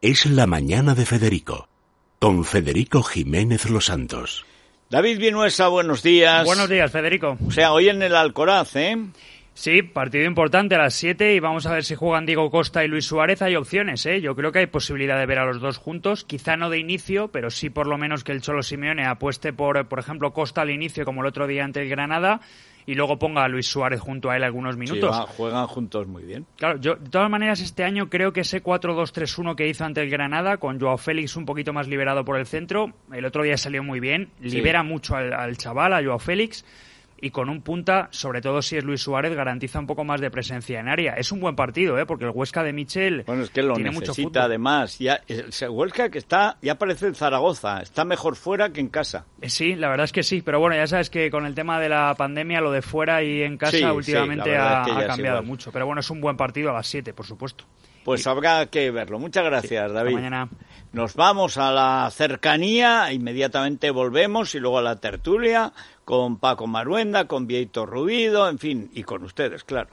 es La Mañana de Federico, con Federico Jiménez Los Santos. David Vinuesa, buenos días. Buenos días, Federico. O sea, hoy en el Alcoraz, ¿eh? Sí, partido importante a las 7 y vamos a ver si juegan Diego Costa y Luis Suárez. Hay opciones, ¿eh? Yo creo que hay posibilidad de ver a los dos juntos, quizá no de inicio, pero sí por lo menos que el Cholo Simeone apueste por, por ejemplo, Costa al inicio como el otro día ante el Granada y luego ponga a Luis Suárez junto a él algunos minutos. Sí, juegan juntos muy bien. Claro, yo de todas maneras este año creo que ese 4-2-3-1 que hizo ante el Granada, con Joao Félix un poquito más liberado por el centro, el otro día salió muy bien, libera mucho al, al chaval, a Joao Félix y con un punta, sobre todo si es Luis Suárez, garantiza un poco más de presencia en área. Es un buen partido, ¿eh? porque el Huesca de Michel bueno, es que lo tiene necesita mucho además. Ya, el Huesca que está, ya parece en Zaragoza, está mejor fuera que en casa. Eh, sí, la verdad es que sí, pero bueno, ya sabes que con el tema de la pandemia, lo de fuera y en casa Sí, últimamente sí, ha, es que ha cambiado mucho. Pero bueno, es un buen partido a las 7, por supuesto. Pues habrá que verlo. Muchas gracias, Hasta David. mañana. Nos vamos a la cercanía, inmediatamente volvemos y luego a la tertulia con Paco Maruenda, con Vieito Rubido, en fin, y con ustedes, claro.